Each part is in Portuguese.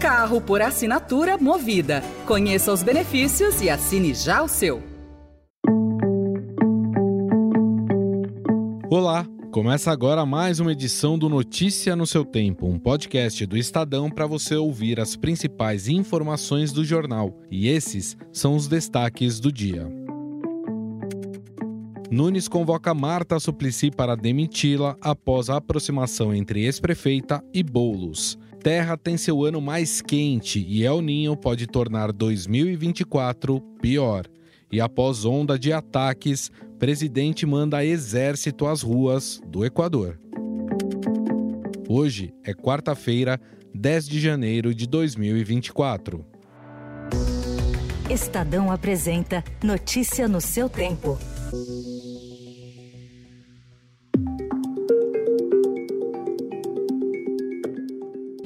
Carro por assinatura movida. Conheça os benefícios e assine já o seu. Olá, começa agora mais uma edição do Notícia no seu Tempo, um podcast do Estadão para você ouvir as principais informações do jornal. E esses são os destaques do dia. Nunes convoca Marta Suplicy para demiti-la após a aproximação entre ex-prefeita e Bolos. Terra tem seu ano mais quente e El Ninho pode tornar 2024 pior. E após onda de ataques, presidente manda exército às ruas do Equador. Hoje é quarta-feira, 10 de janeiro de 2024. Estadão apresenta Notícia no seu tempo.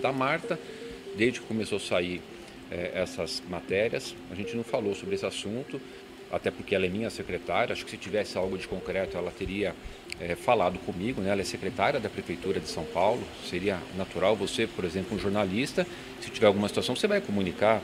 Da Marta, desde que começou a sair é, essas matérias. A gente não falou sobre esse assunto, até porque ela é minha secretária. Acho que se tivesse algo de concreto, ela teria é, falado comigo. Né? Ela é secretária da Prefeitura de São Paulo. Seria natural você, por exemplo, um jornalista, se tiver alguma situação, você vai comunicar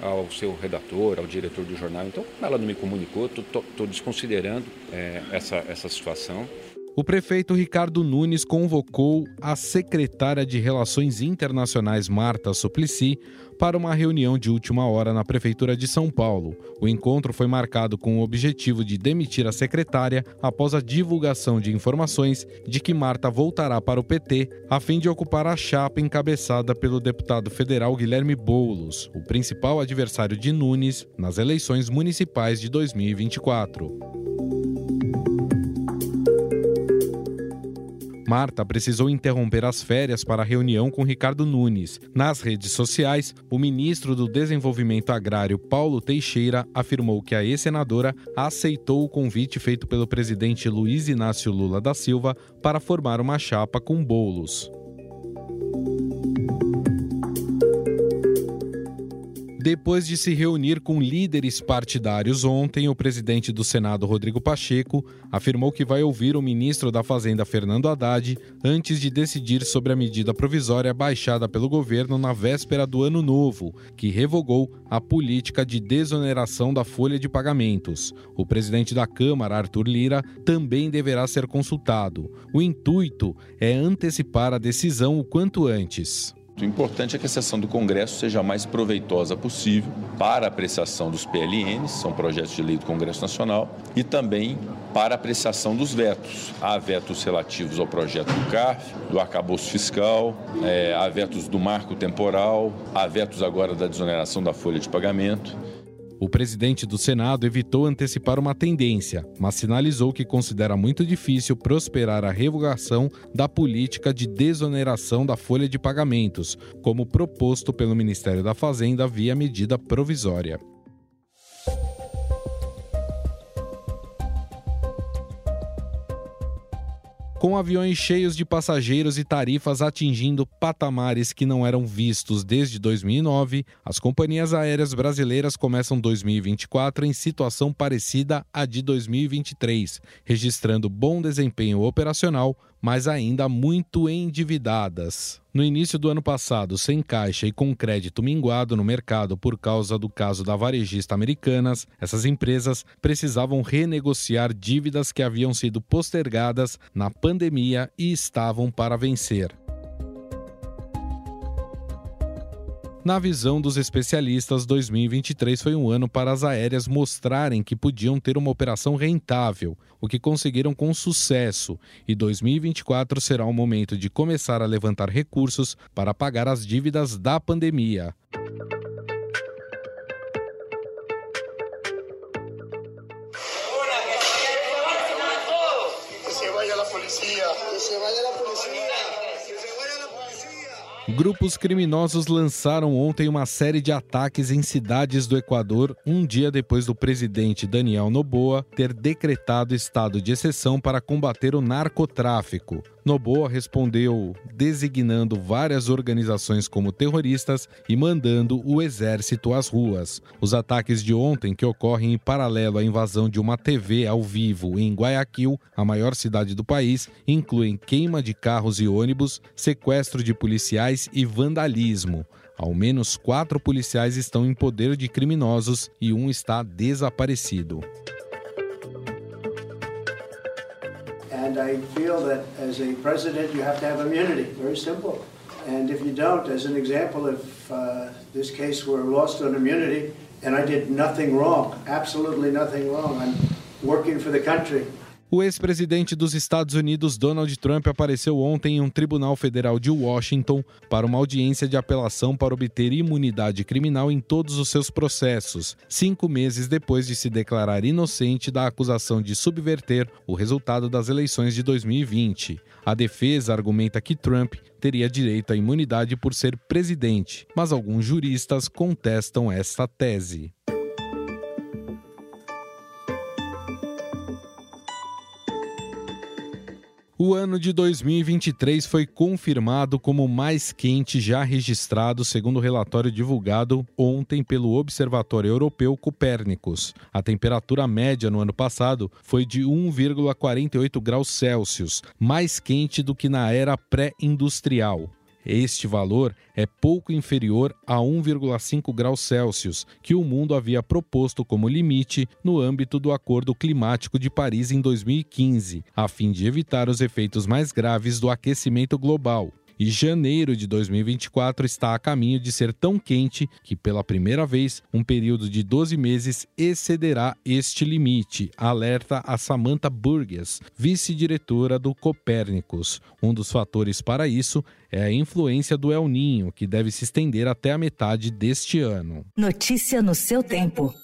ao seu redator, ao diretor do jornal. Então, ela não me comunicou, estou desconsiderando é, essa, essa situação. O prefeito Ricardo Nunes convocou a secretária de Relações Internacionais Marta Suplicy para uma reunião de última hora na Prefeitura de São Paulo. O encontro foi marcado com o objetivo de demitir a secretária após a divulgação de informações de que Marta voltará para o PT a fim de ocupar a chapa encabeçada pelo deputado federal Guilherme Boulos, o principal adversário de Nunes nas eleições municipais de 2024. Marta precisou interromper as férias para a reunião com Ricardo Nunes. Nas redes sociais, o ministro do Desenvolvimento Agrário, Paulo Teixeira, afirmou que a ex-senadora aceitou o convite feito pelo presidente Luiz Inácio Lula da Silva para formar uma chapa com bolos. Depois de se reunir com líderes partidários ontem, o presidente do Senado, Rodrigo Pacheco, afirmou que vai ouvir o ministro da Fazenda, Fernando Haddad, antes de decidir sobre a medida provisória baixada pelo governo na véspera do Ano Novo, que revogou a política de desoneração da folha de pagamentos. O presidente da Câmara, Arthur Lira, também deverá ser consultado. O intuito é antecipar a decisão o quanto antes. O importante é que a sessão do Congresso seja a mais proveitosa possível para a apreciação dos PLNs, são projetos de lei do Congresso Nacional, e também para a apreciação dos vetos. Há vetos relativos ao projeto do CARF, do arcabouço fiscal, é, há vetos do marco temporal, há vetos agora da desoneração da folha de pagamento. O presidente do Senado evitou antecipar uma tendência, mas sinalizou que considera muito difícil prosperar a revogação da política de desoneração da folha de pagamentos, como proposto pelo Ministério da Fazenda via medida provisória. Com aviões cheios de passageiros e tarifas atingindo patamares que não eram vistos desde 2009, as companhias aéreas brasileiras começam 2024 em situação parecida à de 2023, registrando bom desempenho operacional, mas ainda muito endividadas. No início do ano passado, sem caixa e com crédito minguado no mercado por causa do caso da varejista Americanas, essas empresas precisavam renegociar dívidas que haviam sido postergadas na pandemia e estavam para vencer. Na visão dos especialistas, 2023 foi um ano para as aéreas mostrarem que podiam ter uma operação rentável, o que conseguiram com sucesso, e 2024 será o momento de começar a levantar recursos para pagar as dívidas da pandemia. Que se vaya la policía, que se vaya la policía. Grupos criminosos lançaram ontem uma série de ataques em cidades do Equador, um dia depois do presidente Daniel Noboa ter decretado estado de exceção para combater o narcotráfico. Noboa respondeu designando várias organizações como terroristas e mandando o exército às ruas. Os ataques de ontem, que ocorrem em paralelo à invasão de uma TV ao vivo em Guayaquil, a maior cidade do país, incluem queima de carros e ônibus, sequestro de policiais e vandalismo. Ao menos quatro policiais estão em poder de criminosos e um está desaparecido. And I feel that as a president, you have to have immunity. Very simple. And if you don't, as an example, if uh, this case were lost on immunity and I did nothing wrong, absolutely nothing wrong, I'm working for the country. O ex-presidente dos Estados Unidos, Donald Trump, apareceu ontem em um tribunal federal de Washington para uma audiência de apelação para obter imunidade criminal em todos os seus processos, cinco meses depois de se declarar inocente da acusação de subverter o resultado das eleições de 2020. A defesa argumenta que Trump teria direito à imunidade por ser presidente, mas alguns juristas contestam esta tese. O ano de 2023 foi confirmado como o mais quente já registrado, segundo o relatório divulgado ontem pelo Observatório Europeu Copérnicos. A temperatura média no ano passado foi de 1,48 graus Celsius, mais quente do que na era pré-industrial. Este valor é pouco inferior a 1,5 graus Celsius, que o mundo havia proposto como limite no âmbito do Acordo Climático de Paris em 2015, a fim de evitar os efeitos mais graves do aquecimento global e janeiro de 2024 está a caminho de ser tão quente que, pela primeira vez, um período de 12 meses excederá este limite, alerta a Samantha Burgess, vice-diretora do Copérnicos. Um dos fatores para isso é a influência do El Ninho, que deve se estender até a metade deste ano. Notícia no seu tempo.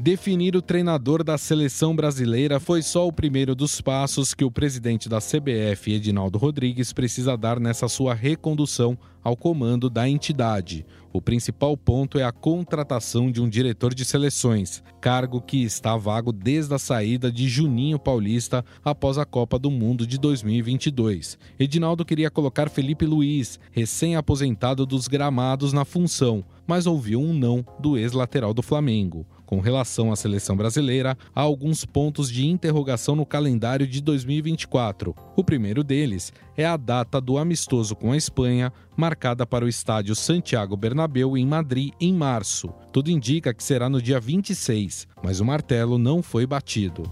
Definir o treinador da seleção brasileira foi só o primeiro dos passos que o presidente da CBF, Edinaldo Rodrigues, precisa dar nessa sua recondução ao comando da entidade. O principal ponto é a contratação de um diretor de seleções, cargo que está vago desde a saída de Juninho Paulista após a Copa do Mundo de 2022. Edinaldo queria colocar Felipe Luiz, recém-aposentado dos gramados, na função, mas ouviu um não do ex-lateral do Flamengo. Com relação à seleção brasileira, há alguns pontos de interrogação no calendário de 2024. O primeiro deles é a data do amistoso com a Espanha, marcada para o estádio Santiago Bernabéu em Madrid em março. Tudo indica que será no dia 26, mas o martelo não foi batido.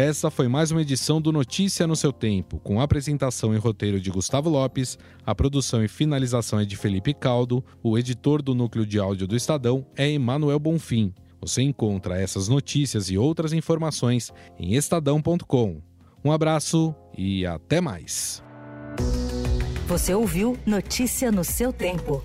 Essa foi mais uma edição do Notícia no seu tempo, com apresentação e roteiro de Gustavo Lopes, a produção e finalização é de Felipe Caldo, o editor do núcleo de áudio do Estadão é Emanuel Bonfim. Você encontra essas notícias e outras informações em estadão.com. Um abraço e até mais. Você ouviu Notícia no seu tempo.